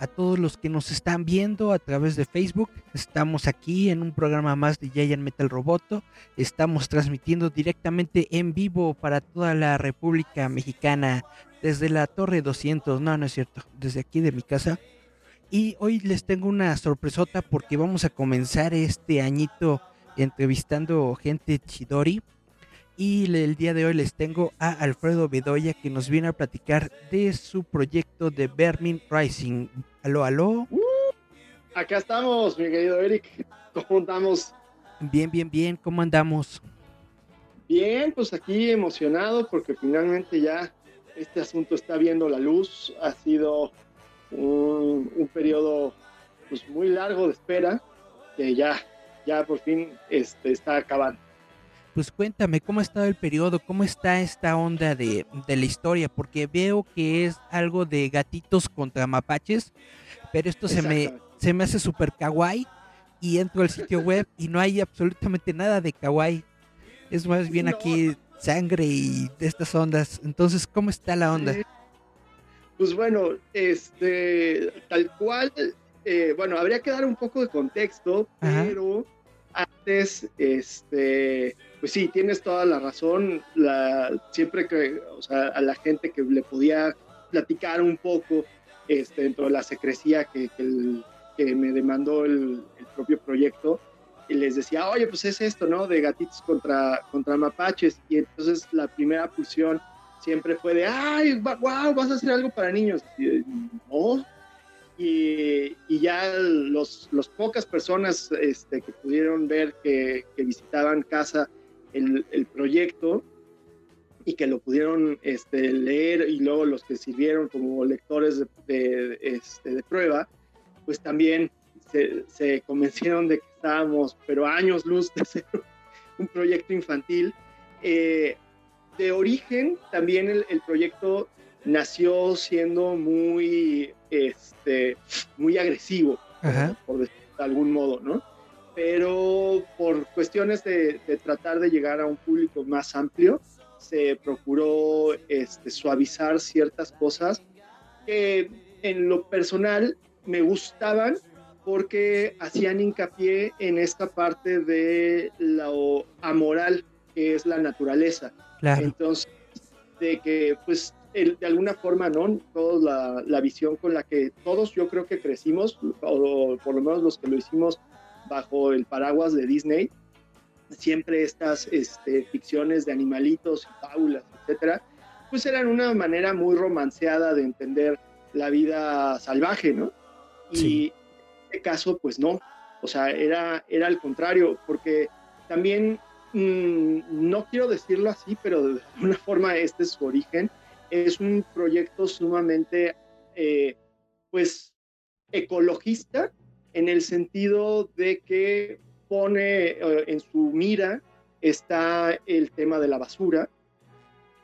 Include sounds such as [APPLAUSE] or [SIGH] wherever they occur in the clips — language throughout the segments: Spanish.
A todos los que nos están viendo a través de Facebook. Estamos aquí en un programa más de Giant Metal Roboto. Estamos transmitiendo directamente en vivo para toda la República Mexicana desde la Torre 200. No, no es cierto. Desde aquí de mi casa. Y hoy les tengo una sorpresota porque vamos a comenzar este añito entrevistando gente chidori. Y el día de hoy les tengo a Alfredo Bedoya que nos viene a platicar de su proyecto de Vermin Rising. Aló, aló. Uh, acá estamos, mi querido Eric. ¿Cómo andamos? Bien, bien, bien. ¿Cómo andamos? Bien, pues aquí emocionado porque finalmente ya este asunto está viendo la luz. Ha sido un, un periodo pues, muy largo de espera que ya, ya por fin este, está acabando pues cuéntame cómo ha estado el periodo, cómo está esta onda de, de, la historia, porque veo que es algo de gatitos contra mapaches, pero esto se me, se me hace súper kawaii y entro al sitio web y no hay absolutamente nada de kawaii. Es más bien no. aquí sangre y de estas ondas. Entonces, ¿cómo está la onda? Pues bueno, este, tal cual, eh, bueno, habría que dar un poco de contexto, Ajá. pero antes, este, pues sí, tienes toda la razón. La, siempre que, o sea, a la gente que le podía platicar un poco este, dentro de la secrecía que, que, el, que me demandó el, el, propio proyecto, y les decía, oye, pues es esto, ¿no? De gatitos contra, contra mapaches. Y entonces la primera pulsión siempre fue de, ay, wow, vas a hacer algo para niños. Y, no, y, y, ya los, los pocas personas este, que pudieron ver que, que visitaban casa el, el, proyecto y que lo pudieron este, leer y luego los que sirvieron como lectores de, de, este, de prueba, pues también se, se, convencieron de que estábamos, pero años luz de ser un proyecto infantil. Eh, de origen, también el, el proyecto nació siendo muy, este, muy agresivo, Ajá. por decirlo de algún modo, ¿no? Pero por cuestiones de, de, tratar de llegar a un público más amplio, se procuró este, suavizar ciertas cosas que en lo personal me gustaban porque hacían hincapié en esta parte de lo amoral que es la naturaleza. Claro. Entonces, de que pues el, de alguna forma, ¿no? Toda la, la, visión con la que todos yo creo que crecimos, o por lo menos los que lo hicimos bajo el paraguas de Disney, siempre estas este, ficciones de animalitos y fábulas, etcétera, pues eran una manera muy romanceada de entender la vida salvaje, ¿no? Sí. Y en este caso, pues no, o sea, era, era al contrario, porque también, mmm, no quiero decirlo así, pero de alguna [LAUGHS] forma este es su origen, es un proyecto sumamente, eh, pues, ecologista en el sentido de que pone eh, en su mira está el tema de la basura,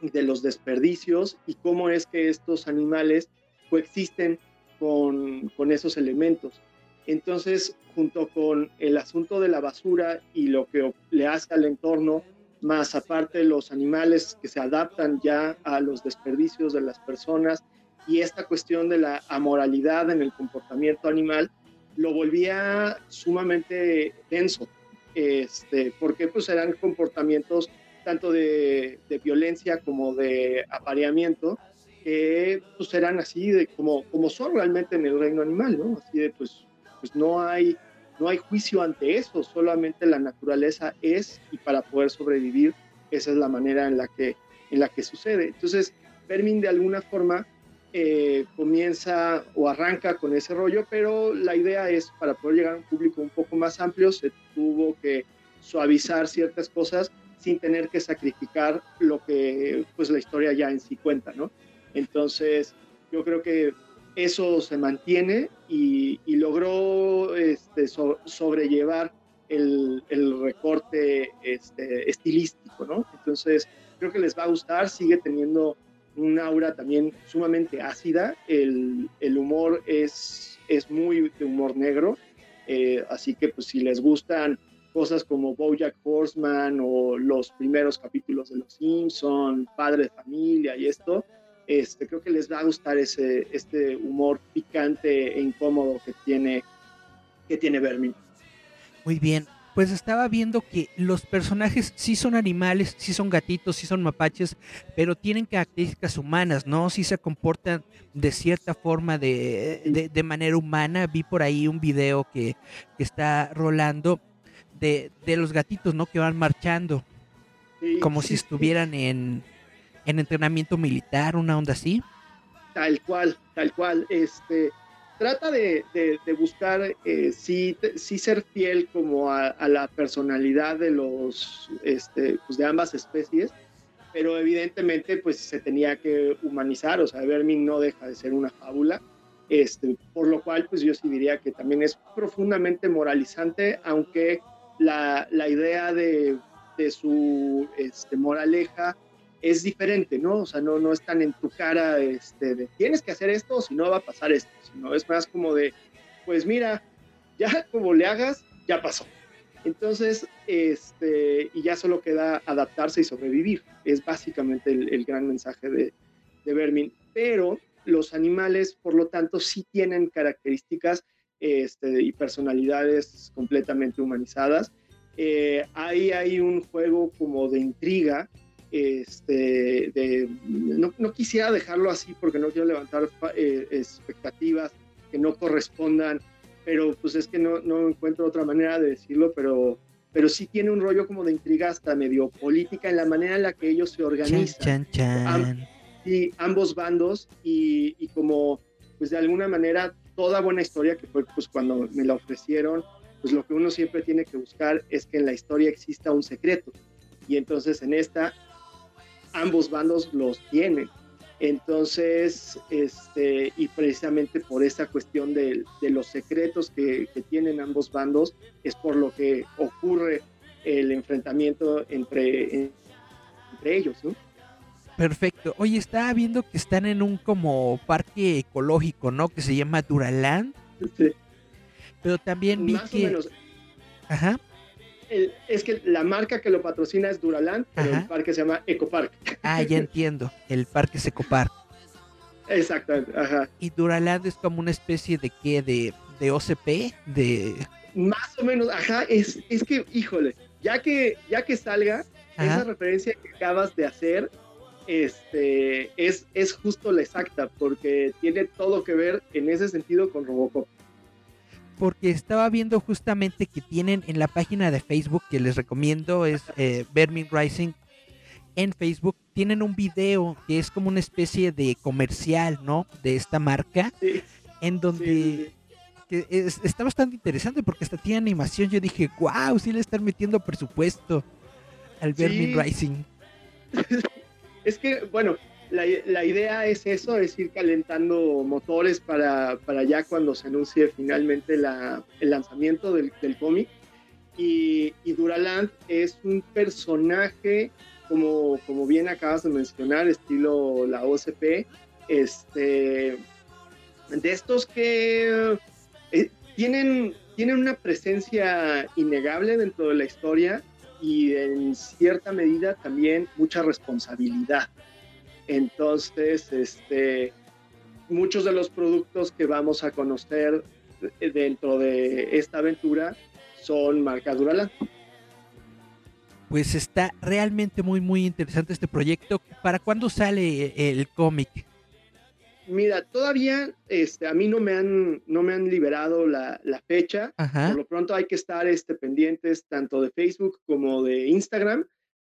de los desperdicios y cómo es que estos animales coexisten con, con esos elementos. Entonces, junto con el asunto de la basura y lo que le hace al entorno, más aparte los animales que se adaptan ya a los desperdicios de las personas y esta cuestión de la amoralidad en el comportamiento animal lo volvía sumamente denso, este, porque pues eran comportamientos tanto de, de violencia como de apareamiento que pues eran así de como, como son realmente en el reino animal, ¿no? Así de pues, pues no hay no hay juicio ante eso, solamente la naturaleza es y para poder sobrevivir esa es la manera en la que, en la que sucede. Entonces, Fermín de alguna forma eh, comienza o arranca con ese rollo, pero la idea es para poder llegar a un público un poco más amplio, se tuvo que suavizar ciertas cosas sin tener que sacrificar lo que pues la historia ya en sí cuenta, ¿no? Entonces, yo creo que eso se mantiene y, logró este, sobrellevar el, recorte este, estilístico, ¿no? Entonces, creo que les va a gustar, sigue teniendo un aura también sumamente ácida, el, humor es, es muy de humor negro, eh, así que pues si les gustan cosas como Bojack Horseman o los primeros capítulos de Los Simpson, Padre de Familia y esto, este, creo que les va a gustar ese, este humor picante e incómodo que tiene, que tiene Vermin. Muy bien, pues estaba viendo que los personajes sí son animales, sí son gatitos, sí son mapaches, pero tienen características humanas, ¿no? Sí se comportan de cierta forma, de, de, manera humana. Vi por ahí un video que, que está rolando de, los gatitos, ¿no? Que van marchando. como si estuvieran en, entrenamiento militar, una onda así. Tal cual, tal cual. Este trata de, buscar eh, sí, ser fiel como a, la personalidad de los este, pues de ambas especies, pero evidentemente pues se tenía que humanizar, o sea, Vermin no deja de ser una fábula. Este, por lo cual, pues yo sí diría que también es profundamente moralizante, aunque la, la idea de, de su este, moraleja es diferente, ¿no? O sea, no, no es tan en tu cara este, de tienes que hacer esto si no va a pasar esto, sino es más como de, pues mira, ya [LAUGHS] como le hagas, ya pasó. Entonces, este, y ya solo queda adaptarse y sobrevivir. Es básicamente el, el gran mensaje de, de Vermin. Pero los animales, por lo tanto, sí tienen características este, y personalidades completamente humanizadas. Eh, ahí hay un juego como de intriga, este, de, no, no, quisiera dejarlo así porque no quiero levantar eh, expectativas que no correspondan, pero pues es que no, no, encuentro otra manera de decirlo, pero, pero sí tiene un rollo como de intriga hasta medio política en la manera en la que ellos se organizan. y ambos bandos y, y como pues de alguna manera toda buena historia, que fue pues cuando me la ofrecieron, pues lo que uno siempre tiene que buscar es que en la historia exista un secreto. Y entonces en esta, ambos bandos los tienen. Entonces, este, y precisamente por esa cuestión de, de los secretos que, que, tienen ambos bandos, es por lo que ocurre el enfrentamiento entre, entre ellos, ¿no? Perfecto. Oye, estaba viendo que están en un como parque ecológico, ¿no? Que se llama Duraland. Sí. Pero también vi Más que... O menos. Ajá. Es que la marca que lo patrocina es Duraland, pero el parque se llama Ecopark. Ah, ya [LAUGHS] entiendo. El parque es Ecopark. Exactamente, ajá. Y Duraland es como una especie de qué, de, de OCP, de... Más o menos, ajá, es, es que, híjole, ya que, ya que salga, esa referencia que acabas de hacer este, es, es justo la exacta, porque tiene todo que ver en ese sentido con Robocop. Porque estaba viendo justamente que tienen en la página de Facebook, que les recomiendo, es eh, Vermin Rising en Facebook, tienen un video que es como una especie de comercial, ¿no? De esta marca, en donde... está bastante interesante porque hasta tiene animación. Yo dije, wow, sí le están metiendo presupuesto al Vermin Rising. [LAUGHS] Es que, bueno, la, idea es eso, es ir calentando motores para, para ya cuando se anuncie finalmente el lanzamiento del, cómic. Y, Duraland es un personaje, como, como bien acabas de mencionar, estilo la OCP, este, de estos que eh, tienen, tienen una presencia innegable dentro de la historia y en cierta medida también mucha responsabilidad. Entonces, este, muchos de los productos que vamos a conocer dentro de esta aventura son marca Duraland. Pues está realmente muy, muy interesante este proyecto. ¿Para cuándo sale el cómic? Mira, todavía este, a mí no me han, no me han liberado la, fecha. Por lo pronto hay que estar este, pendientes tanto de Facebook como de Instagram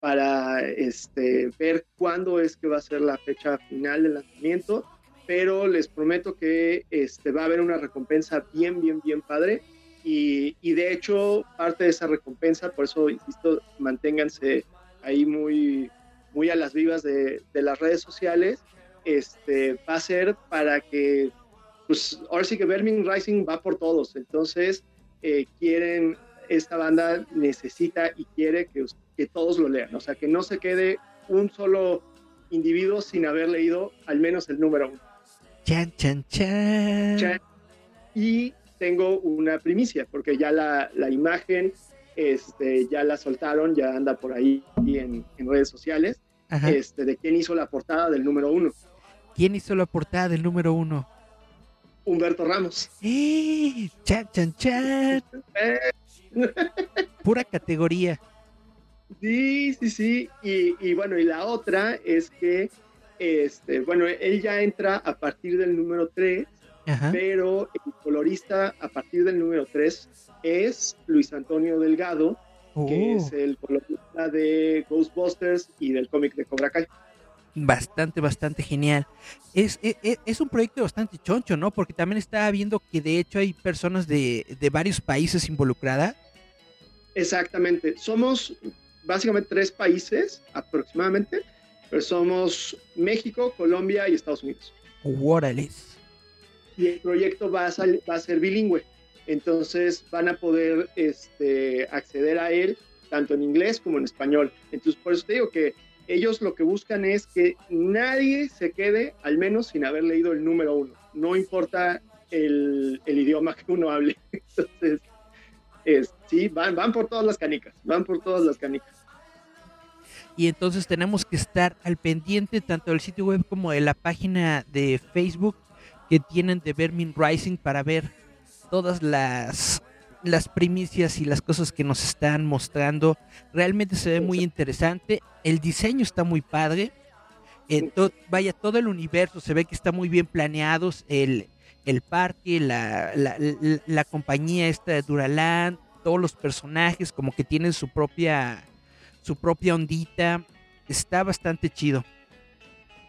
para este, ver cuándo es que va a ser la fecha final del lanzamiento. Pero les prometo que este, va a haber una recompensa bien, bien, bien padre. Y, de hecho, parte de esa recompensa, por eso insisto, manténganse ahí muy, muy a las vivas de, de las redes sociales este, va a ser para que, pues ahora sí que Vermin Rising va por todos, entonces eh, quieren, esta banda necesita y quiere que, que todos lo lean, o sea, que no se quede un solo individuo sin haber leído al menos el número uno. Chan, chan, chan. Y tengo una primicia, porque ya la, la imagen este, ya la soltaron, ya anda por ahí en, en redes sociales, este, de quién hizo la portada del número uno. ¿Quién hizo la portada del número uno? Humberto Ramos. ¡Eh! ¡Chan, chan, chan! [LAUGHS] Pura categoría. Sí, sí, sí. Y, y, bueno, y la otra es que, este, bueno, él ya entra a partir del número 3, pero el colorista a partir del número 3 es Luis Antonio Delgado, que es oh. el colorista de Ghostbusters y del cómic de Cobra Kai. Bastante, bastante genial. Es, es, e, es, un proyecto bastante choncho, ¿no? Porque también estaba viendo que de hecho hay personas de, de varios países involucradas. Exactamente. Somos básicamente tres países aproximadamente, pero somos México, Colombia y Estados Unidos. Órales. Y el proyecto va a, va a ser bilingüe. Entonces van a poder este, acceder a él tanto en inglés como en español. Entonces por eso te digo que ellos lo que buscan es que nadie se quede al menos sin haber leído el número uno. No importa el, el idioma que uno hable. [LAUGHS] Entonces, sí, van, van por todas las canicas, van por todas las canicas. Y entonces tenemos que estar al pendiente tanto del sitio web como de la página de Facebook que tienen de Vermin Rising para ver todas las, las primicias y las cosas que nos están mostrando. Realmente se ve muy interesante. El diseño está muy padre. vaya, todo el universo se ve que está muy bien planeado. El, el parque, la, la, la, compañía esta de Duraland, todos los personajes como que tienen su propia, su propia ondita. Está bastante chido.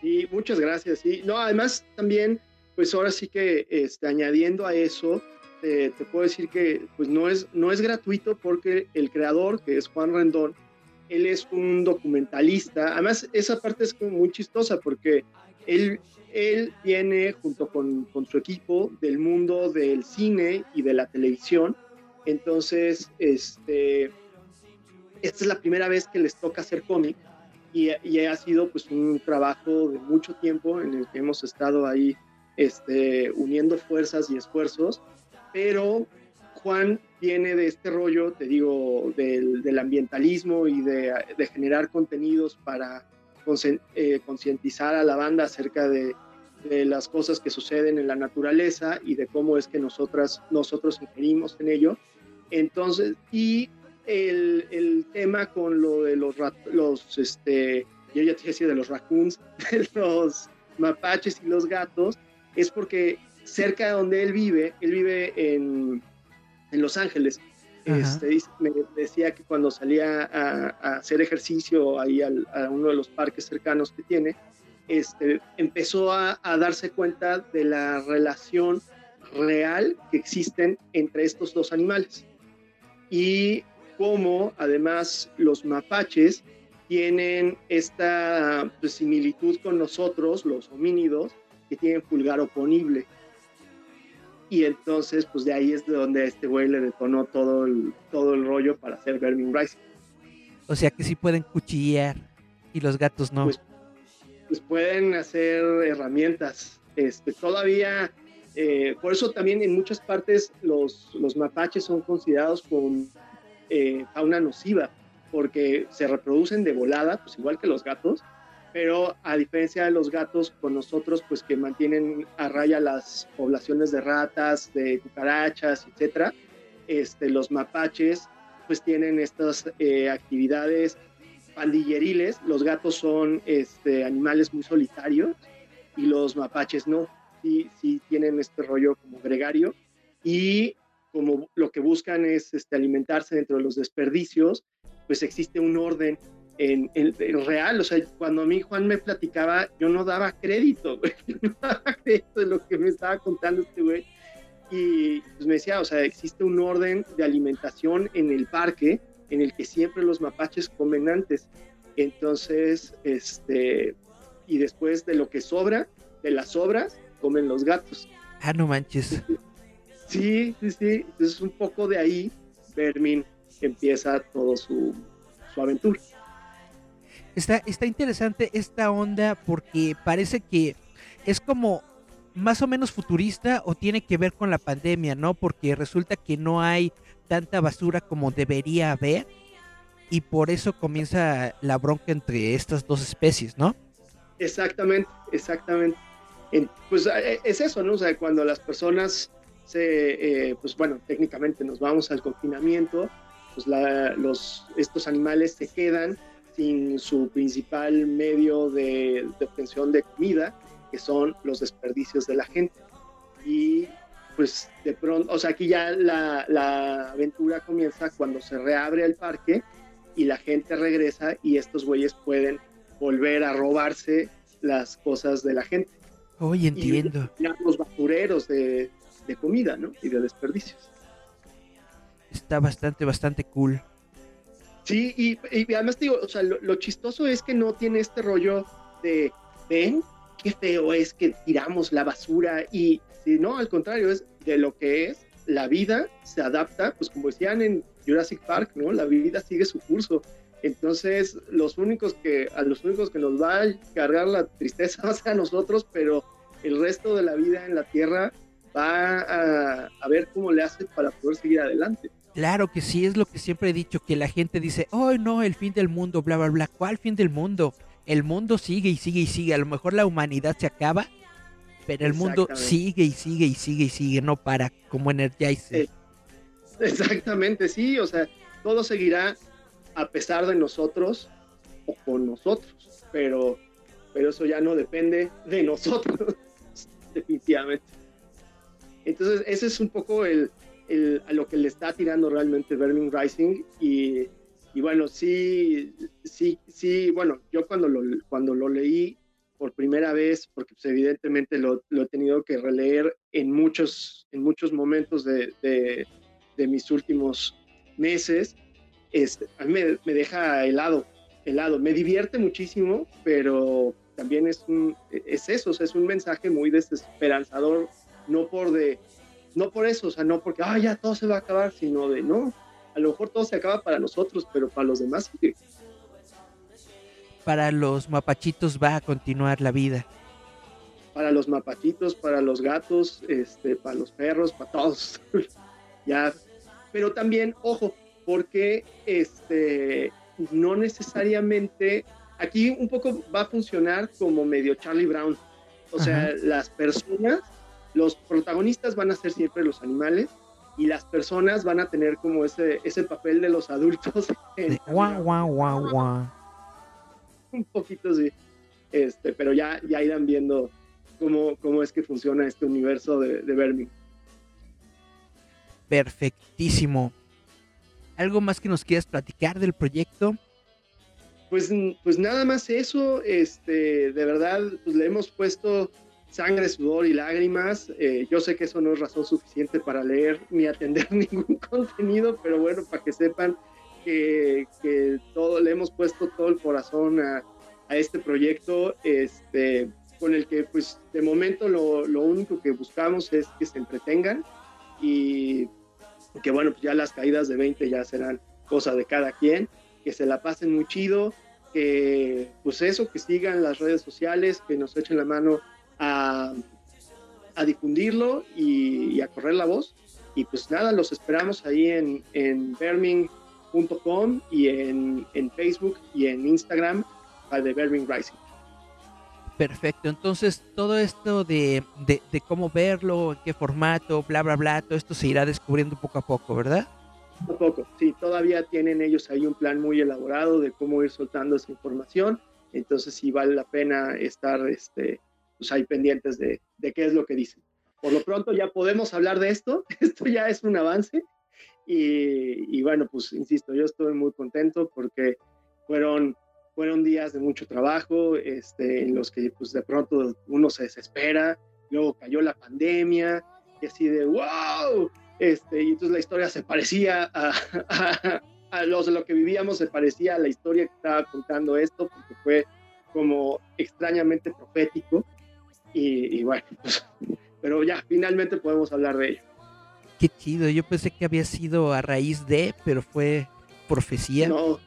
Y muchas gracias. Y no, además también, pues ahora sí que este, añadiendo a eso, te, puedo decir que pues no es, no es gratuito porque el creador, que es Juan Rendón, él es un documentalista. Además, esa parte es muy chistosa porque él, él viene junto con, su equipo del mundo del cine y de la televisión. Entonces, este, esta es la primera vez que les toca hacer cómic y, y, ha sido pues un trabajo de mucho tiempo en el que hemos estado ahí este, uniendo fuerzas y esfuerzos pero Juan viene de este rollo, te digo, del, ambientalismo y de, generar contenidos para concientizar a la banda acerca de, las cosas que suceden en la naturaleza y de cómo es que nosotras, nosotros ingerimos en ello. Entonces, y el, tema con lo de los, los este, yo ya te decía de los raccoons, [LAUGHS] los mapaches y los gatos, es porque cerca de donde él vive, él vive en, en Los Ángeles. Este, me decía que cuando salía a, hacer ejercicio ahí a uno de los parques cercanos que tiene, este, empezó a, a, darse cuenta de la relación real que existen entre estos dos animales y cómo además los mapaches tienen esta pues, similitud con nosotros, los homínidos, que tienen pulgar oponible. Y entonces, pues de ahí es de donde este güey le detonó todo el, todo el rollo para hacer Vermin Rising. O sea que sí pueden cuchillar y los gatos no. Pues, pues pueden hacer herramientas. Este, todavía, eh, por eso también en muchas partes los, los mapaches son considerados como eh, fauna nociva, porque se reproducen de volada, pues igual que los gatos, pero a diferencia de los gatos, con nosotros, pues que mantienen a raya las poblaciones de ratas, de cucarachas, etcétera, este, los mapaches, pues tienen estas eh, actividades pandilleriles. Los gatos son este, animales muy solitarios y los mapaches no. Sí, sí tienen este rollo como gregario y como lo que buscan es este, alimentarse dentro de los desperdicios, pues existe un orden en, real, o sea, cuando a mí Juan me platicaba, yo no daba crédito, [LAUGHS] no daba crédito de lo que me estaba contando este güey. Y pues me decía, o sea, existe un orden de alimentación en el parque en el que siempre los mapaches comen antes. Entonces, este, y después de lo que sobra, de las sobras, comen los gatos. Ah, no manches. Sí, sí, sí. Entonces un poco de ahí, Vermin empieza todo su, su aventura. Está, está interesante esta onda porque parece que es como más o menos futurista o tiene que ver con la pandemia, ¿no? Porque resulta que no hay tanta basura como debería haber y por eso comienza la bronca entre estas dos especies, ¿no? Exactamente, exactamente. pues eh, es eso, ¿no? O sea, cuando las personas se, eh, pues bueno, técnicamente nos vamos al confinamiento, pues los, estos animales se quedan sin su principal medio de, obtención de comida, que son los desperdicios de la gente. Y pues de pronto, o sea, aquí ya la, la aventura comienza cuando se reabre el parque y la gente regresa y estos güeyes pueden volver a robarse las cosas de la gente. Oye, entiendo. Y los basureros de, de comida, ¿no? Y de desperdicios. Está bastante, bastante cool. Sí, y, además digo, o sea, lo, chistoso es que no tiene este rollo de, ven, qué feo es que tiramos la basura y, si no, al contrario, es de lo que es, la vida se adapta, pues como decían en Jurassic Park, ¿no? La vida sigue su curso. Entonces, los únicos que, a los únicos que nos va a cargar la tristeza va a ser a nosotros, pero el resto de la vida en la Tierra va a, ver cómo le hace para poder seguir adelante. Claro que sí, es lo que siempre he dicho, que la gente dice, oh no, el fin del mundo, bla, bla, bla. ¿Cuál fin del mundo? El mundo sigue y sigue y sigue. A lo mejor la humanidad se acaba, pero el mundo sigue y sigue y sigue y sigue, no para, como Energize. Eh, exactamente, sí, o sea, todo seguirá a pesar de nosotros o con nosotros, pero, pero eso ya no depende de nosotros, [LAUGHS] definitivamente. Entonces, ese es un poco el, a lo que le está tirando realmente Vermin Rising y, bueno, sí, sí, sí, bueno, yo cuando lo, cuando lo leí por primera vez, porque pues, evidentemente lo, lo, he tenido que releer en muchos, en muchos momentos de, de, mis últimos meses, este, a mí me, me, deja helado, helado. Me divierte muchísimo, pero también es, un, es eso, es un mensaje muy desesperanzador no por de, no por eso, o sea, no porque, ah, ya todo se va a acabar, sino de, no, a lo mejor todo se acaba para nosotros, pero para los demás Para los mapachitos va a continuar la vida. Para los mapachitos, para los gatos, este, para los perros, para todos. [LAUGHS] ya, pero también, ojo, porque este, no necesariamente, aquí un poco va a funcionar como medio Charlie Brown. O sea, las personas los protagonistas van a ser siempre los animales y las personas van a tener como ese, ese papel de los adultos. [LAUGHS] guau, guau, guau, guau. Un poquito sí. Este, pero ya, ya irán viendo cómo, cómo es que funciona este universo de, de Perfectísimo. ¿Algo más que nos quieras platicar del proyecto? Pues, pues nada más eso, este, de verdad, pues le hemos puesto sangre, sudor y lágrimas. Eh, yo sé que eso no es razón suficiente para leer ni atender [LAUGHS] ningún contenido, pero bueno, para que sepan que, todo, le hemos puesto todo el corazón a, este proyecto, este, con el que pues de momento lo, único que buscamos es que se entretengan y que bueno, pues ya las caídas de 20 ya serán cosa de cada quien, que se la pasen muy chido, que pues eso, que sigan las redes sociales, que nos echen la mano a, difundirlo y, a correr la voz. Y pues nada, los esperamos ahí en, en verming.com y en, Facebook y en Instagram de Verming Rising. Perfecto, entonces todo esto de, de, cómo verlo, en qué formato, bla, bla, bla, todo esto se irá descubriendo poco a poco, ¿verdad? Poco a poco, sí, todavía tienen ellos ahí un plan muy elaborado de cómo ir soltando esa información, entonces sí vale la pena estar este, pues hay pendientes de, de qué es lo que dicen. Por lo pronto ya podemos hablar de esto, [LAUGHS] esto ya es un avance y, y, bueno, pues insisto, yo estoy muy contento porque fueron, fueron días de mucho trabajo este, en los que pues de pronto uno se desespera, luego cayó la pandemia y así de wow, este, y entonces la historia se parecía a, [LAUGHS] a, a los, lo que vivíamos, se parecía a la historia que estaba contando esto porque fue como extrañamente profético. Y, bueno, [LAUGHS] pues, pero ya, finalmente podemos hablar de ello. Qué chido, yo pensé que había sido a raíz de, pero fue profecía. No,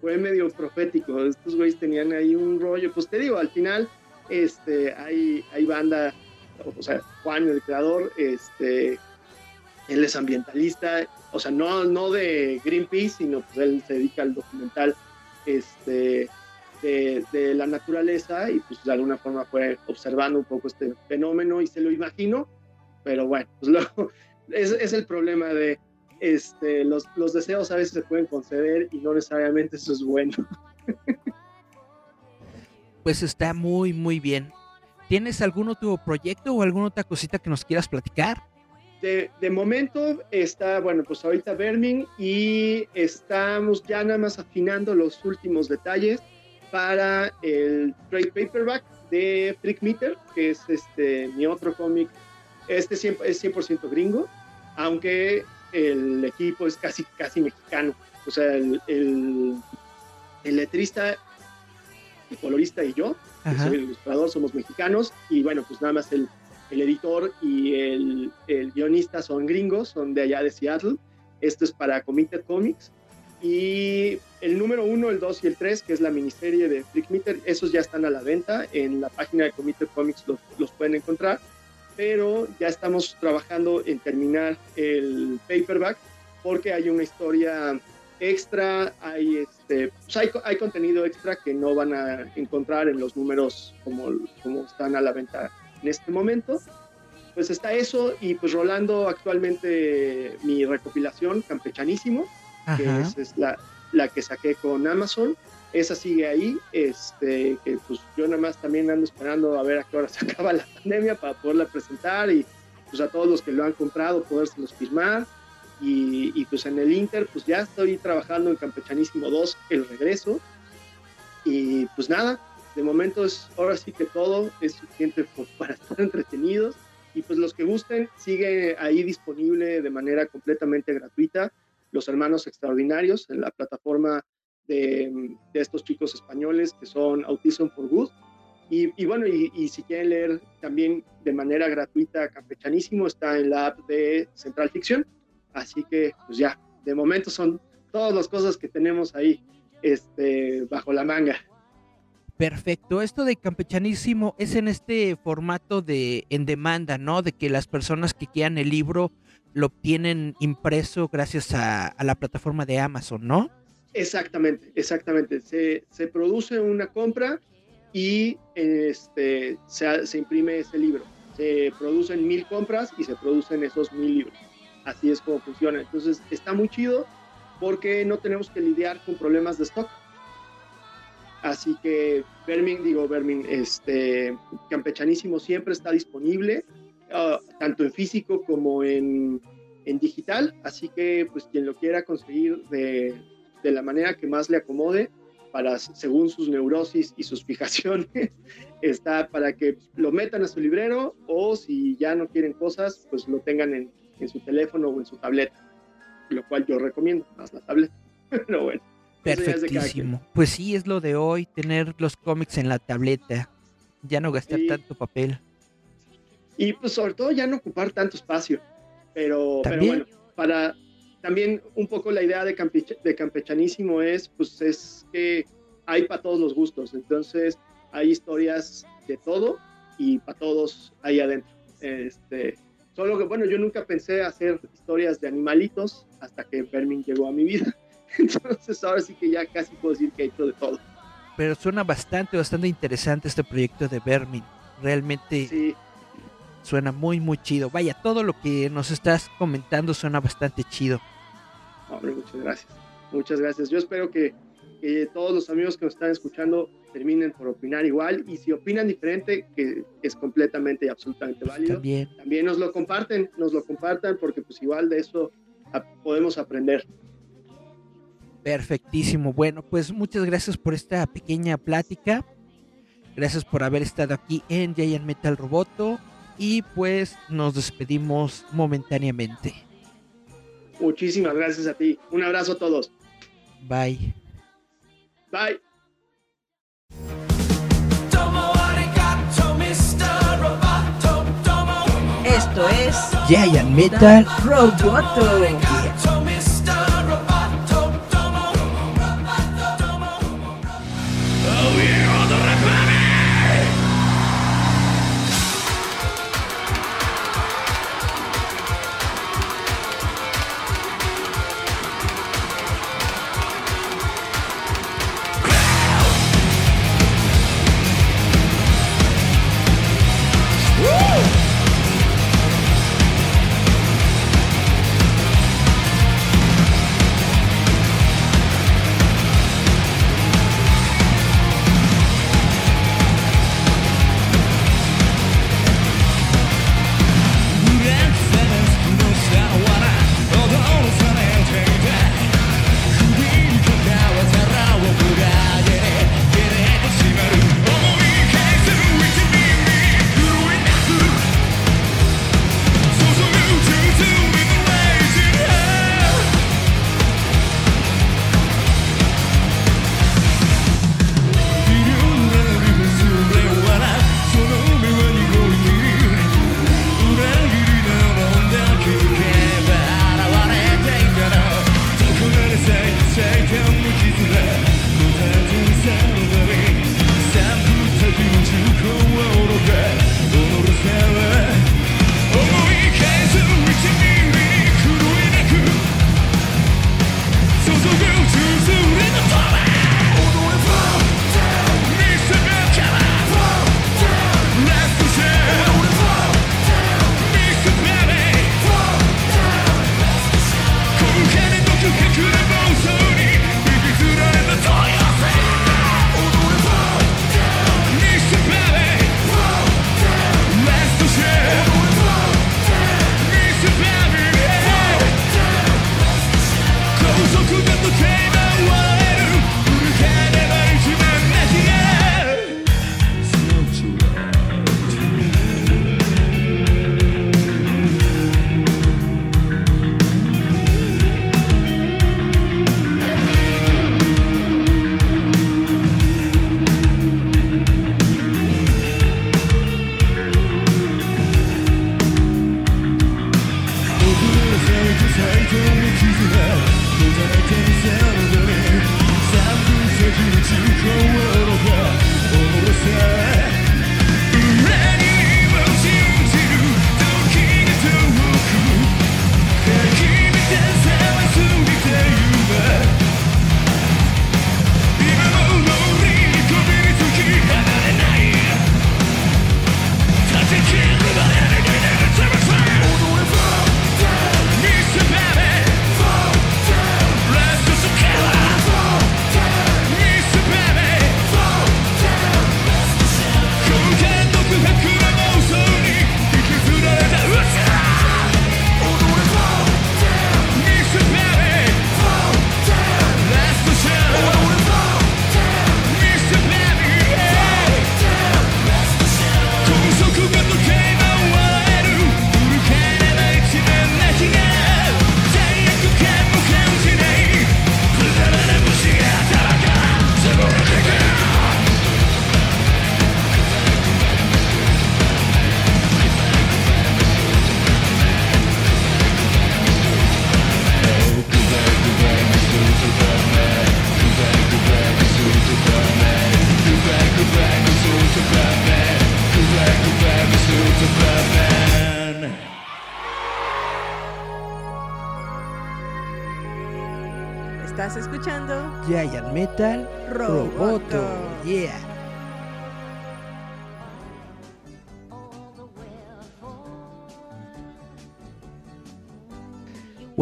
fue medio profético. Estos güeyes tenían ahí un rollo. Pues te digo, al final, este, hay, hay banda, o sea, Juan, el creador, este, él es ambientalista, o sea, no, no de Greenpeace, sino pues él se dedica al documental este, de, la naturaleza y pues de alguna forma fue observando un poco este fenómeno y se lo imagino, pero bueno, pues [LAUGHS] luego es, es el problema de este, los, los deseos a veces se pueden conceder y no necesariamente eso es bueno. [LAUGHS] Pues está muy, muy bien. ¿Tienes algún otro proyecto o alguna otra cosita que nos quieras platicar? De, de, momento está, bueno, pues ahorita Vermin y estamos ya nada más afinando los últimos detalles para el trade paperback de Freak Meter, que es este, mi otro cómic. Este es 100% gringo, aunque el equipo es casi, casi mexicano. O sea, el, el, letrista, el colorista y yo, que soy el ilustrador, somos mexicanos. Y bueno, pues nada más el, el editor y el, el, guionista son gringos, son de allá de Seattle. Esto es para Committed Comics. Y el número uno, el dos y el tres, que es la miniserie de Flick Meter, esos ya están a la venta. En la página de Committed Comics los, los pueden encontrar pero ya estamos trabajando en terminar el paperback porque hay una historia extra, hay, este, pues hay, hay, contenido extra que no van a encontrar en los números como, como están a la venta en este momento. Pues está eso y pues rolando actualmente mi recopilación Campechanísimo, que es, es la, la que saqué con Amazon esa sigue ahí, este, que pues yo nada más también ando esperando a ver a qué hora [LAUGHS] se acaba la pandemia para poderla presentar y pues a todos los que lo han comprado podérselos firmar. Y, y pues en el Inter pues ya estoy trabajando en Campechanísimo 2, el regreso. Y pues nada, de momento es ahora sí que todo es suficiente [LAUGHS] para estar entretenidos. Y pues los que gusten sigue ahí disponible de manera completamente gratuita los hermanos extraordinarios en la plataforma de, estos chicos españoles que son Autism for Good. Y, bueno, y, si quieren leer también de manera gratuita Campechanísimo, está en la app de Central Ficción. Así que, pues ya, de momento son todas las cosas que tenemos ahí este, bajo la manga. Perfecto. Esto de campechanísimo es en este formato de en demanda, ¿no? De que las personas que quieran el libro lo obtienen impreso gracias a la plataforma de Amazon, ¿no? Exactamente, exactamente. Se, se produce una compra y este, se, se, imprime ese libro. Se producen mil compras y se producen esos mil libros. Así es como funciona. Entonces está muy chido porque no tenemos que lidiar con problemas de stock. Así que Vermin, digo Vermin, este, Campechanísimo siempre está disponible, uh, tanto en físico como en, en digital. Así que pues quien lo quiera conseguir de, de la manera que más le acomode para según sus neurosis y sus [LAUGHS] fijaciones está para que lo metan a su librero o si ya no quieren cosas pues lo tengan en, en su teléfono o en su tableta lo cual yo recomiendo más la tableta. [LAUGHS] Pero bueno perfectísimo. pues sí es lo de hoy tener los cómics en la tableta ya no gastar tanto papel y pues sobre todo ya no ocupar tanto espacio pero, pero bueno para también un poco la idea de, de campechanísimo es, pues, es que hay para todos los gustos, entonces hay historias de todo y para todos ahí adentro. Este, solo que, bueno, yo nunca pensé hacer historias de animalitos hasta que Vermin llegó a mi vida. [LAUGHS] Entonces ahora sí que ya casi puedo decir que he hecho de todo. Pero suena bastante, bastante interesante este proyecto de Vermin. Realmente sí. Suena muy, muy chido. Vaya, todo lo que nos estás comentando suena bastante chido. Hombre, muchas gracias. Muchas gracias. Yo espero que, todos los amigos que nos están escuchando terminen por opinar igual y si opinan diferente, que es completamente y absolutamente válido, también. también nos lo comparten, nos lo compartan porque pues igual de eso podemos aprender. Perfectísimo. Bueno, pues muchas gracias por esta pequeña plática. Gracias por haber estado aquí en Giant Metal Roboto y pues nos despedimos momentáneamente. Muchísimas gracias a ti. Un abrazo a todos. Bye. Bye. Esto es Giant Metal Roboto.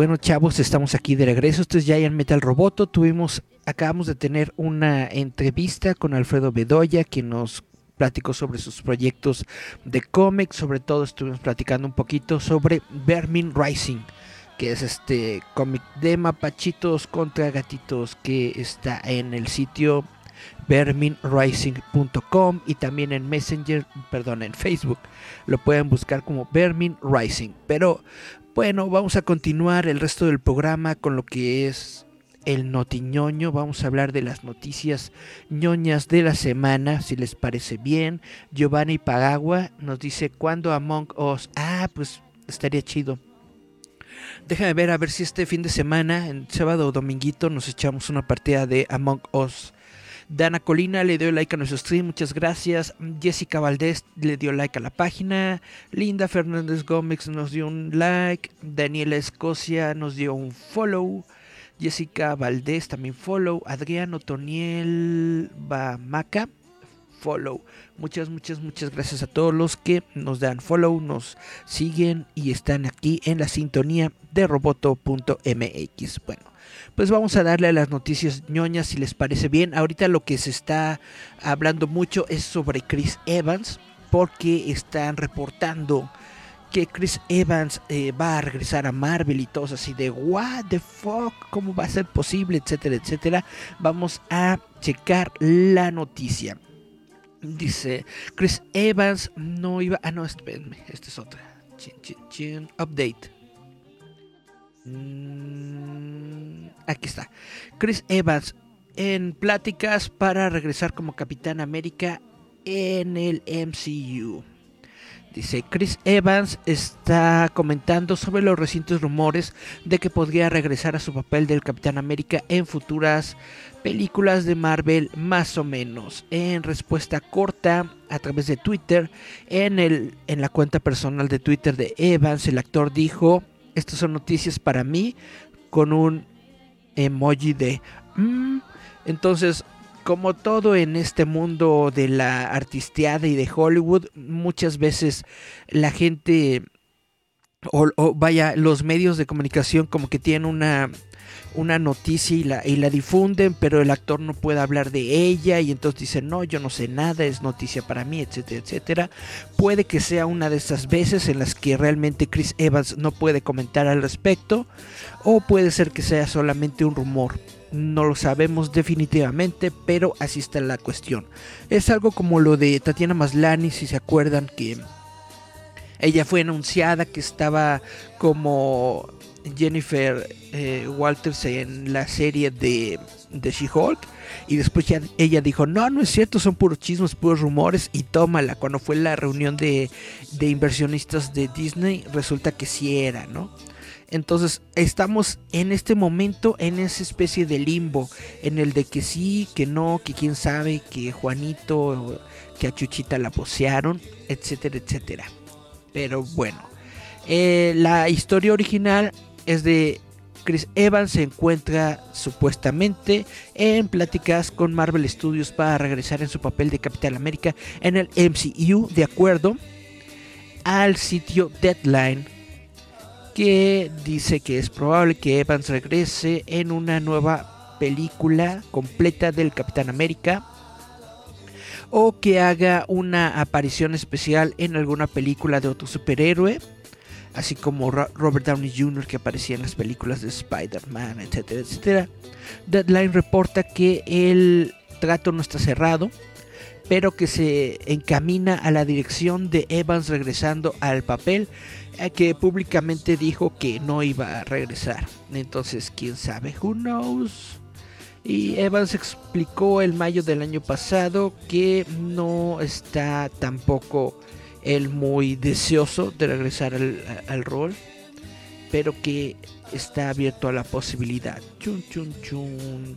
Bueno, chavos, estamos aquí de regreso. Esto es Giant Metal Roboto. Tuvimos, acabamos de tener una entrevista con Alfredo Bedoya, que nos platicó sobre sus proyectos de cómics. Sobre todo, estuvimos platicando un poquito sobre Vermin Rising, que es este cómic de mapachitos contra gatitos que está en el sitio verminrising.com y también en Messenger, perdón, en Facebook. Lo pueden buscar como Vermin Rising. Pero bueno, vamos a continuar el resto del programa con lo que es el notiñoño. Vamos a hablar de las noticias ñoñas de la semana, si les parece bien. Giovanni Pagagua nos dice cuándo Among Us. Ah, pues estaría chido. Déjame ver a ver si este fin de semana, en sábado o dominguito, nos echamos una partida de Among Us. Dana Colina le dio like a nuestro stream, muchas gracias. Jessica Valdés le dio like a la página. Linda Fernández Gómez nos dio un like. Daniela Escocia nos dio un follow. Jessica Valdés también follow. Adriano Toniel Bamaca follow. Muchas, muchas, muchas gracias a todos los que nos dan follow, nos siguen y están aquí en la sintonía de roboto.mx. Bueno, pues vamos a darle a las noticias ñoñas si les parece bien. Ahorita lo que se está hablando mucho es sobre Chris Evans, porque están reportando que Chris Evans eh, va a regresar a Marvel y todos así de what the fuck, cómo va a ser posible, etcétera, etcétera. Vamos a checar la noticia. Dice Chris Evans no iba. Ah, no, espérenme, esta es otra. Update. Mm, aquí está. Chris Evans en pláticas para regresar como Capitán América en el MCU. Dice, Chris Evans está comentando sobre los recientes rumores de que podría regresar a su papel del Capitán América en futuras películas de Marvel más o menos. En respuesta corta a través de Twitter, en, el, en la cuenta personal de Twitter de Evans, el actor dijo, estas son noticias para mí con un emoji de... Mm". Entonces, como todo en este mundo de la artisteada y de Hollywood, muchas veces la gente o, vaya, los medios de comunicación como que tienen una, una noticia y la, difunden, pero el actor no puede hablar de ella y entonces dice, no, yo no sé nada, es noticia para mí, etcétera, etcétera. Puede que sea una de esas veces en las que realmente Chris Evans no puede comentar al respecto, o puede ser que sea solamente un rumor. No lo sabemos definitivamente, pero así está la cuestión. Es algo como lo de Tatiana Maslani, si se acuerdan que ella fue anunciada que estaba como Jennifer eh, Walters en la serie de, de She-Hulk. Y después ya ella dijo, no, no es cierto, son puros chismes, puros rumores. Y tómala, cuando fue la reunión de, de inversionistas de Disney, resulta que sí era, ¿no? Entonces estamos en este momento en esa especie de limbo, en el de que sí, que no, que quién sabe, que Juanito, que a Chuchita la posearon, etcétera, etcétera. Pero bueno, eh, la historia original es de Chris Evans se encuentra supuestamente en pláticas con Marvel Studios para regresar en su papel de Capitán América en el MCU, de acuerdo al sitio Deadline que dice que es probable que Evans regrese en una nueva película completa del Capitán América o que haga una aparición especial en alguna película de otro superhéroe, así como Robert Downey Jr. que aparecía en las películas de Spider-Man, etcétera, etcétera. Deadline reporta que el trato no está cerrado, pero que se encamina a la dirección de Evans regresando al papel eh, que públicamente dijo que no iba a regresar. Entonces, quién sabe, who knows. Y Evans explicó el mayo del año pasado que no está tampoco él muy deseoso de regresar al, rol, pero que está abierto a la posibilidad. Chun, chun, chun.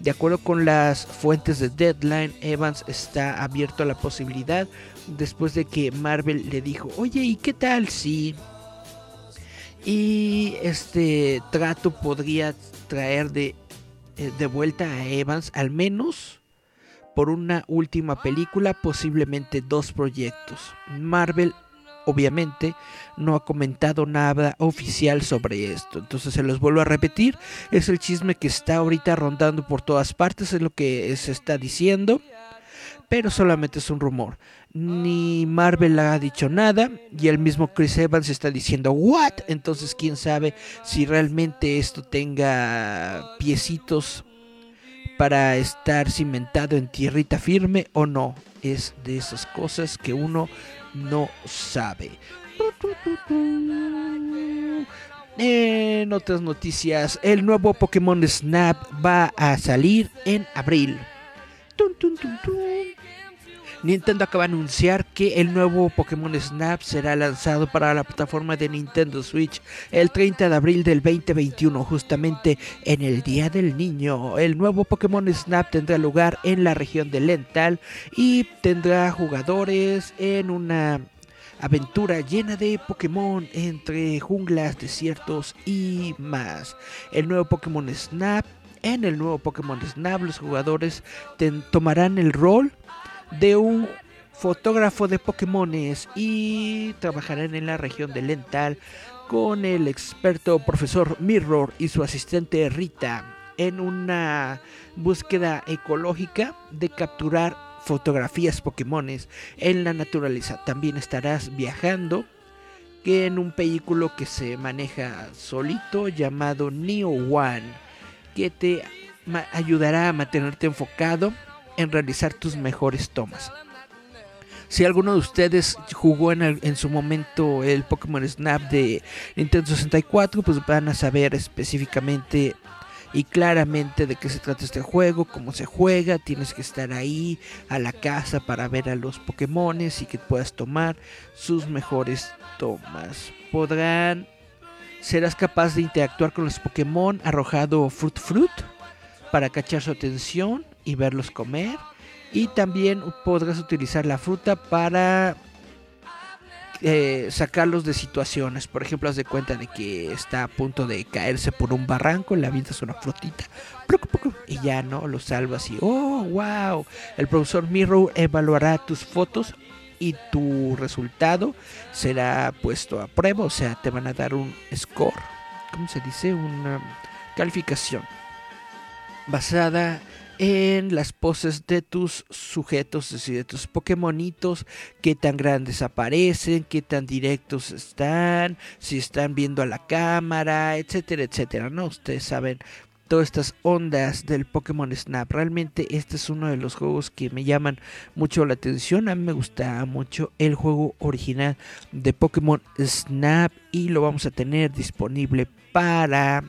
De acuerdo con las fuentes de Deadline, Evans está abierto a la posibilidad después de que Marvel le dijo, oye, ¿y qué tal si... Y este trato podría traer de, eh, de vuelta a Evans al menos por una última película, posiblemente dos proyectos. Marvel obviamente no ha comentado nada oficial sobre esto. Entonces se los vuelvo a repetir. Es el chisme que está ahorita rondando por todas partes. Es lo que se está diciendo pero solamente es un rumor. Ni Marvel ha dicho nada y el mismo Chris Evans está diciendo what. Entonces quién sabe si realmente esto tenga piecitos para estar cimentado en tierrita firme o no. Es de esas cosas que uno no sabe. En otras noticias, el nuevo Pokémon Snap va a salir en abril. Nintendo acaba de anunciar que el nuevo Pokémon Snap será lanzado para la plataforma de Nintendo Switch el 30 de abril del 2021, justamente en el Día del Niño. El nuevo Pokémon Snap tendrá lugar en la región de Lental y tendrá jugadores en una aventura llena de Pokémon entre junglas, desiertos y más. El nuevo Pokémon Snap. En el nuevo Pokémon Snap los jugadores tomarán el rol de un fotógrafo de Pokémones y trabajarán en la región de Lental con el experto profesor Mirror y su asistente Rita en una búsqueda ecológica de capturar fotografías Pokémones en la naturaleza. También estarás viajando en un vehículo que se maneja solito llamado Neo One que te ayudará a mantenerte enfocado en realizar tus mejores tomas. Si alguno de ustedes jugó en, en, su momento el Pokémon Snap de Nintendo 64, pues van a saber específicamente y claramente de qué se trata este juego, cómo se juega, tienes que estar ahí a la casa para ver a los Pokémones y que puedas tomar sus mejores tomas. Podrán, serás capaz de interactuar con los Pokémon arrojado Fruit Fruit para cachar su atención y verlos comer. Y también podrás utilizar la fruta para eh, sacarlos de situaciones. Por ejemplo, haz de cuenta de que está a punto de caerse por un barranco, le avientas una frutita y ya no lo salvas. Y oh, wow, el profesor Mirror evaluará tus fotos y tu resultado será puesto a prueba. O sea, te van a dar un score, ¿cómo se dice? Una calificación basada en las poses de tus sujetos, es decir, de tus Pokémonitos, qué tan grandes aparecen, qué tan directos están, si están viendo a la cámara, etcétera, etcétera, ¿no? Ustedes saben todas estas ondas del Pokémon Snap. Realmente este es uno de los juegos que me llaman mucho la atención. A mí me gusta mucho el juego original de Pokémon Snap y lo vamos a tener disponible para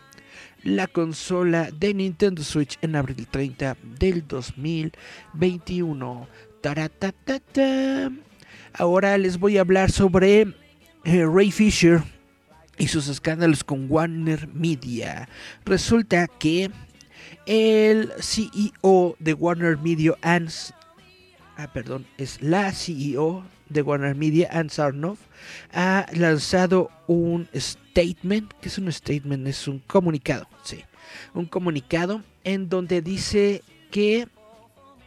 la consola de Nintendo Switch en abril 30 del 2021. Ahora les voy a hablar sobre eh, Ray Fisher y sus escándalos con Warner Media. Resulta que el CEO de Warner Media, Ans, ah, perdón, es la CEO de Warner Media, Ann Sarnoff, ha lanzado un statement. ¿Qué es un statement? Es un comunicado, sí. Un comunicado en donde dice que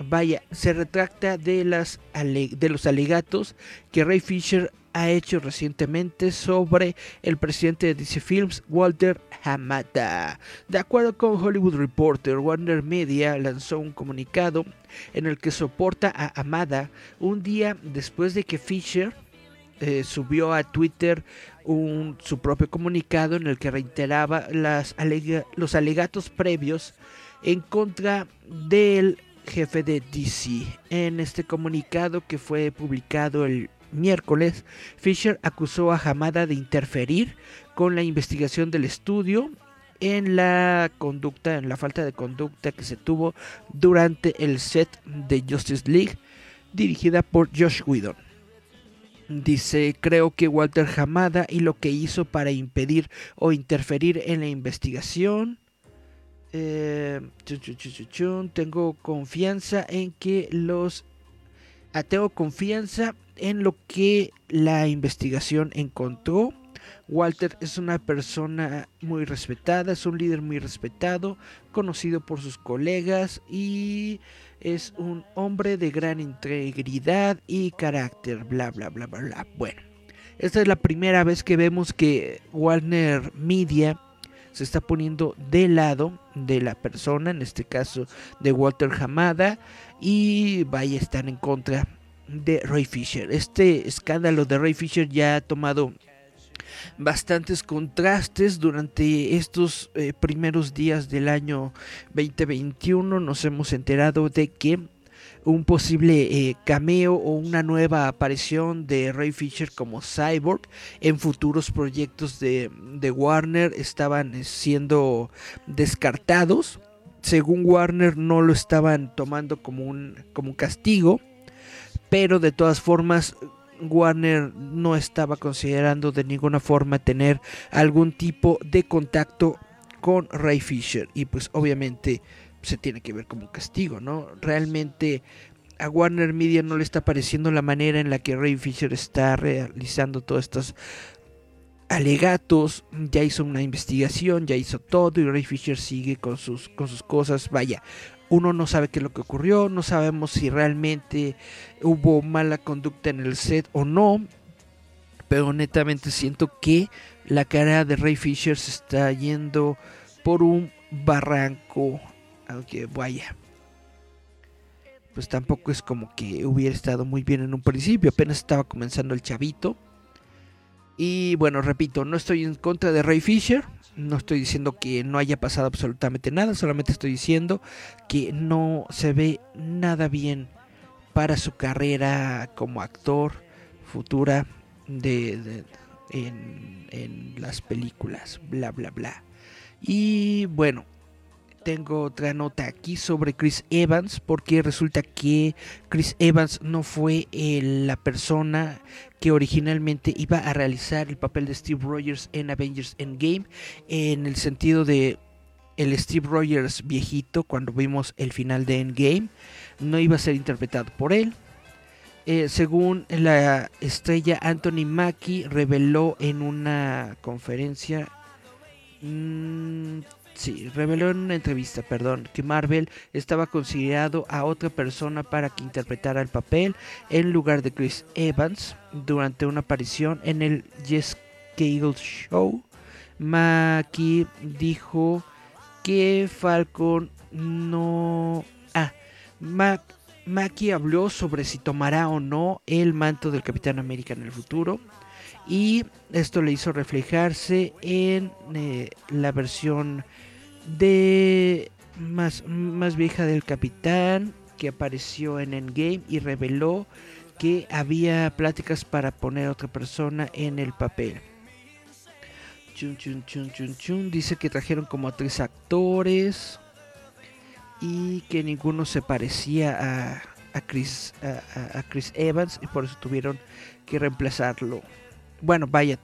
vaya, se retracta de, las de los alegatos que Ray Fisher ha hecho recientemente sobre el presidente de DC Films, Walter Hamada. De acuerdo con Hollywood Reporter, Warner Media lanzó un comunicado en el que soporta a Hamada un día después de que Fisher eh, subió a Twitter un, su propio comunicado en el que reiteraba las los alegatos previos en contra del jefe de DC. En este comunicado que fue publicado el miércoles, Fisher acusó a Hamada de interferir con la investigación del estudio en la conducta, en la falta de conducta que se tuvo durante el set de Justice League dirigida por Josh Whedon. Dice, creo que Walter Hamada y lo que hizo para impedir o interferir en la investigación. Eh, tengo confianza en que los... Ah, tengo confianza en lo que la investigación encontró. Walter es una persona muy respetada, es un líder muy respetado, conocido por sus colegas y es un hombre de gran integridad y carácter, bla, bla, bla, bla, bla. Bueno, esta es la primera vez que vemos que Warner Media se está poniendo de lado de la persona, en este caso de Walter Hamada, y vaya a estar en contra de Ray Fisher. Este escándalo de Ray Fisher ya ha tomado bastantes contrastes durante estos eh, primeros días del año 2021. Nos hemos enterado de que un posible eh, cameo o una nueva aparición de Ray Fisher como Cyborg en futuros proyectos de, de Warner estaban siendo descartados. Según Warner no lo estaban tomando como un, como un castigo, pero de todas formas Warner no estaba considerando de ninguna forma tener algún tipo de contacto con Ray Fisher. Y pues obviamente se tiene que ver como un castigo, ¿no? Realmente a Warner Media no le está pareciendo la manera en la que Ray Fisher está realizando todos estos alegatos, ya hizo una investigación, ya hizo todo y Ray Fisher sigue con sus, con sus cosas, vaya, uno no sabe qué es lo que ocurrió, no sabemos si realmente hubo mala conducta en el set o no, pero netamente siento que la cara de Ray Fisher se está yendo por un barranco, aunque vaya. Pues tampoco es como que hubiera estado muy bien en un principio, apenas estaba comenzando el chavito. Y bueno, repito, no estoy en contra de Ray Fisher, no estoy diciendo que no haya pasado absolutamente nada, solamente estoy diciendo que no se ve nada bien para su carrera como actor futura de, en, en las películas, bla, bla, bla. Y bueno, tengo otra nota aquí sobre Chris Evans, porque resulta que Chris Evans no fue eh, la persona que originalmente iba a realizar el papel de Steve Rogers en Avengers Endgame, en el sentido de el Steve Rogers viejito, cuando vimos el final de Endgame, no iba a ser interpretado por él. Eh, según la estrella Anthony Mackie reveló en una conferencia mmm, Sí, reveló en una entrevista, perdón, que Marvel estaba considerado a otra persona para que interpretara el papel en lugar de Chris Evans durante una aparición en el Jess Cable Show. Maki dijo que Falcon no... Ah, Mac habló sobre si tomará o no el manto del Capitán América en el futuro y esto le hizo reflejarse en eh, la versión de más, más vieja del capitán que apareció en Endgame y reveló que había pláticas para poner a otra persona en el papel. Chun, chun, chun, chun, chun. Dice que trajeron como tres actores y que ninguno se parecía a, a, Chris, a Chris Evans y por eso tuvieron que reemplazarlo. Bueno, vaya,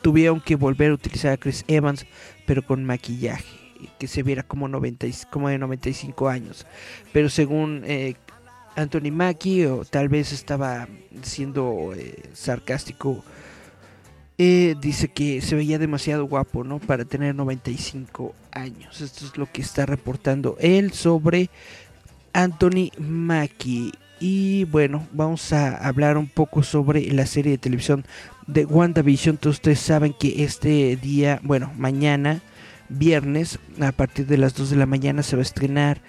tuvieron que volver a utilizar a Chris Evans, pero con maquillaje que se viera como, 90, como de 95 años. Pero según eh, Anthony Mackie, o tal vez estaba siendo eh, sarcástico, eh, dice que se veía demasiado guapo, ¿no? Para tener 95 años. Esto es lo que está reportando él sobre Anthony Mackie. Y bueno, vamos a hablar un poco sobre la serie de televisión de WandaVision. Todos ustedes saben que este día, bueno, mañana viernes a partir de las 2 de la mañana se va a estrenar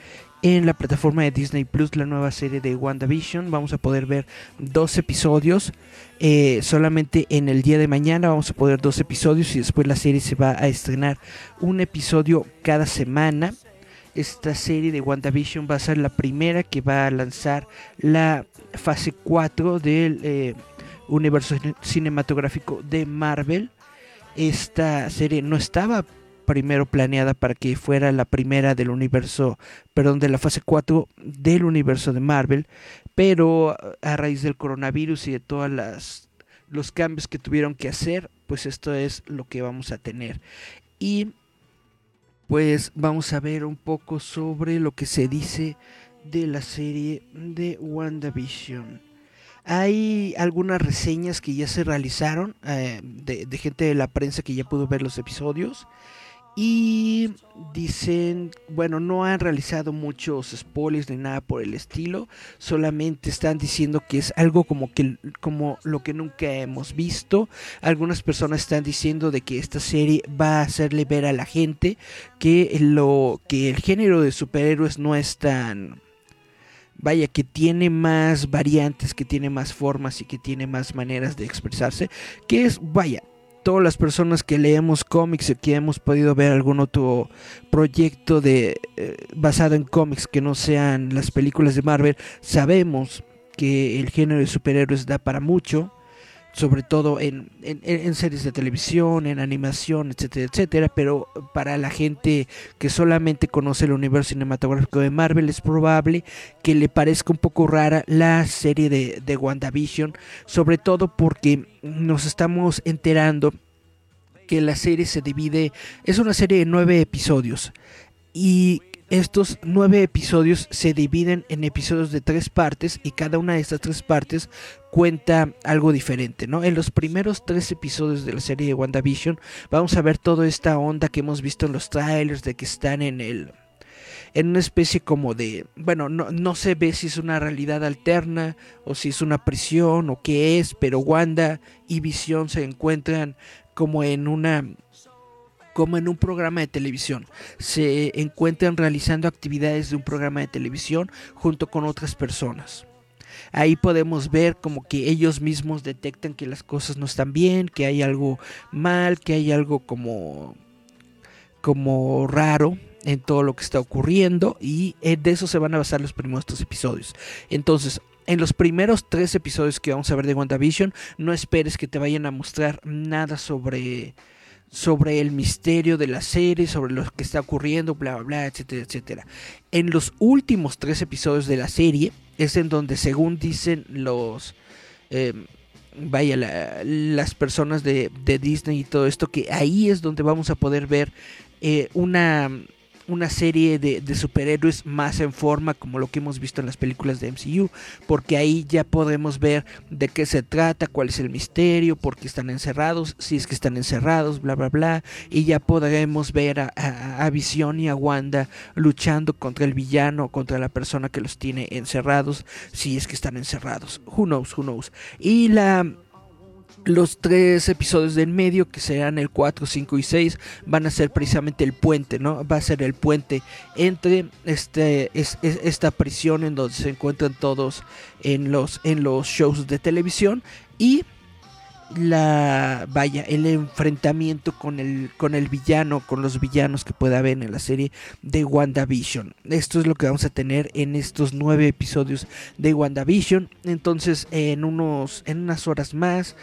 en la plataforma de Disney Plus la nueva serie de WandaVision. Vamos a poder ver dos episodios. Eh, solamente en el día de mañana vamos a poder dos episodios y después la serie se va a estrenar un episodio cada semana. Esta serie de WandaVision va a ser la primera que va a lanzar la fase 4 del eh, universo cinematográfico de Marvel. Esta serie no estaba primero planeada para que fuera la primera del universo, perdón, de la fase 4 del universo de Marvel, pero a raíz del coronavirus y de todas las los cambios que tuvieron que hacer, pues esto es lo que vamos a tener. Y pues vamos a ver un poco sobre lo que se dice de la serie de WandaVision. Hay algunas reseñas que ya se realizaron eh, de, de, gente de la prensa que ya pudo ver los episodios. Y dicen, bueno, no han realizado muchos spoilers ni nada por el estilo, solamente están diciendo que es algo como que como lo que nunca hemos visto. Algunas personas están diciendo de que esta serie va a hacerle ver a la gente que lo que el género de superhéroes no es tan vaya que tiene más variantes, que tiene más formas y que tiene más maneras de expresarse, que es vaya todas las personas que leemos cómics y que hemos podido ver algún otro proyecto de eh, basado en cómics que no sean las películas de Marvel, sabemos que el género de superhéroes da para mucho sobre todo en, series de televisión, en animación, etcétera, etcétera, pero para la gente que solamente conoce el universo cinematográfico de Marvel es probable que le parezca un poco rara la serie de, de WandaVision, sobre todo porque nos estamos enterando que la serie se divide, es una serie de nueve episodios y estos nueve episodios se dividen en episodios de tres partes y cada una de estas tres partes cuenta algo diferente, ¿no? En los primeros tres episodios de la serie de WandaVision vamos a ver toda esta onda que hemos visto en los trailers de que están en el en una especie como de, bueno, no, no se ve si es una realidad alterna o si es una prisión o qué es, pero Wanda y Visión se encuentran como en una como en un programa de televisión. Se encuentran realizando actividades de un programa de televisión junto con otras personas. Ahí podemos ver como que ellos mismos detectan que las cosas no están bien, que hay algo mal, que hay algo como como raro en todo lo que está ocurriendo y eh, de eso se van a basar los primeros tres episodios. Entonces, en los primeros tres episodios que vamos a ver de WandaVision, no esperes que te vayan a mostrar nada sobre sobre el misterio de la serie, sobre lo que está ocurriendo, bla, bla, bla, etcétera, etcétera. En los últimos tres episodios de la serie es en donde, según dicen los... Eh, vaya, las personas de, de, Disney y todo esto, que ahí es donde vamos a poder ver eh, una una serie de, superhéroes más en forma como lo que hemos visto en las películas de MCU, porque ahí ya podemos ver de qué se trata, cuál es el misterio, por qué están encerrados, si es que están encerrados, bla, bla, bla, y ya podremos ver a, a, Visión y a Wanda luchando contra el villano, contra la persona que los tiene encerrados, si es que están encerrados. Who knows, who knows. Y la los tres episodios del medio, que serán el 4, 5 y 6, van a ser precisamente el puente, ¿no? Va a ser el puente entre este, es, esta prisión en donde se encuentran todos en los, en los shows de televisión y la vaya el enfrentamiento con el con el villano con los villanos que pueda haber en la serie de WandaVision esto es lo que vamos a tener en estos nueve episodios de WandaVision entonces en unos en unas horas más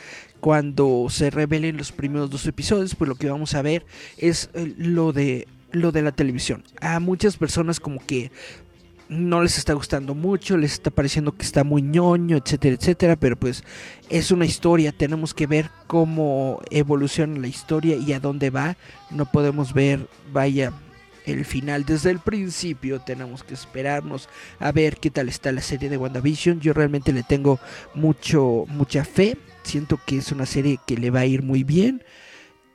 cuando se revelen los primeros dos episodios pues lo que vamos a ver es eh, lo de lo de la televisión. A muchas personas como que no les está gustando mucho, les está pareciendo que está muy ñoño, etcétera, etcétera, pero pues es una historia, tenemos que ver cómo evoluciona la historia y a dónde va, no podemos ver, vaya, el final desde el principio, tenemos que esperarnos a ver qué tal está la serie de WandaVision, yo realmente le tengo mucho, mucha fe, siento que es una serie que le va a ir muy bien,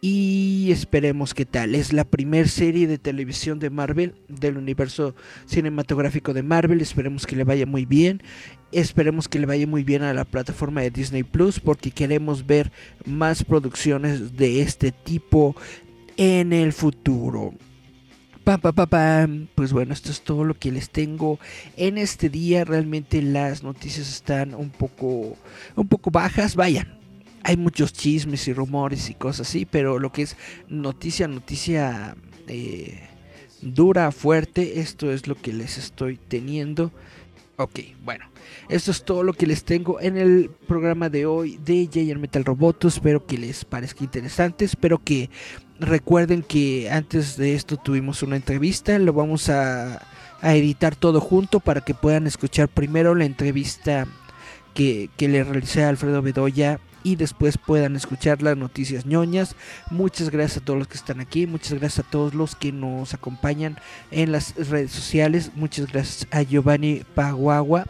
y esperemos qué tal. Es la primera serie de televisión de Marvel, del universo cinematográfico de Marvel. Esperemos que le vaya muy bien. Esperemos que le vaya muy bien a la plataforma de Disney Plus porque queremos ver más producciones de este tipo en el futuro. Pues bueno, esto es todo lo que les tengo en este día. Realmente las noticias están un poco, un poco bajas. Vayan, hay muchos chismes y rumores y cosas así, pero lo que es noticia, noticia eh, dura, fuerte, esto es lo que les estoy teniendo. Ok, bueno, esto es todo lo que les tengo en el programa de hoy de Giant Metal Roboto. Espero que les parezca interesante. Espero que recuerden que antes de esto tuvimos una entrevista. Lo vamos a, a editar todo junto para que puedan escuchar primero la entrevista que, que le realicé a Alfredo Bedoya y después puedan escuchar las noticias ñoñas. Muchas gracias a todos los que están aquí, muchas gracias a todos los que nos acompañan en las redes sociales. Muchas gracias a Giovanni Paguagua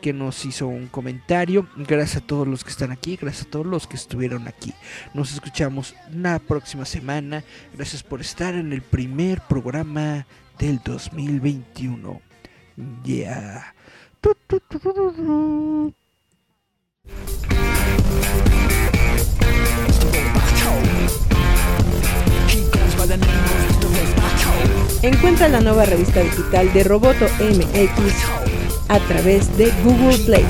que nos hizo un comentario. Gracias a todos los que están aquí, gracias a todos los que estuvieron aquí. Nos escuchamos la próxima semana. Gracias por estar en el primer programa del 2021. Ya. Encuentra la nueva revista digital de Roboto MX a través de Google Play.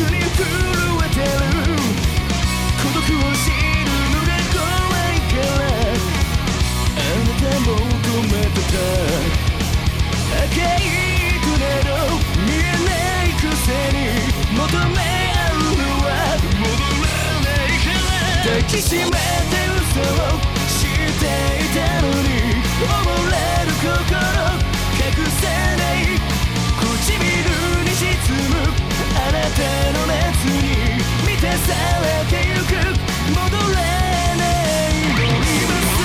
に震えてる孤独を知るのが怖いからあなたも止めてた赤いトゥネ見えないくせに求め合うのは戻らないから抱きしめて嘘を知っていたのに溺れる心。ての熱に満たされてゆく戻れない今さ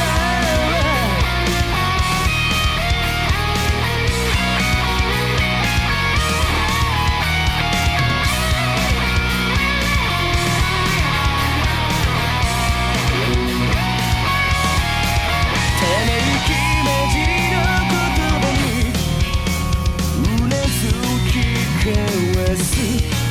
ため息混じりの言葉にうなずきわす。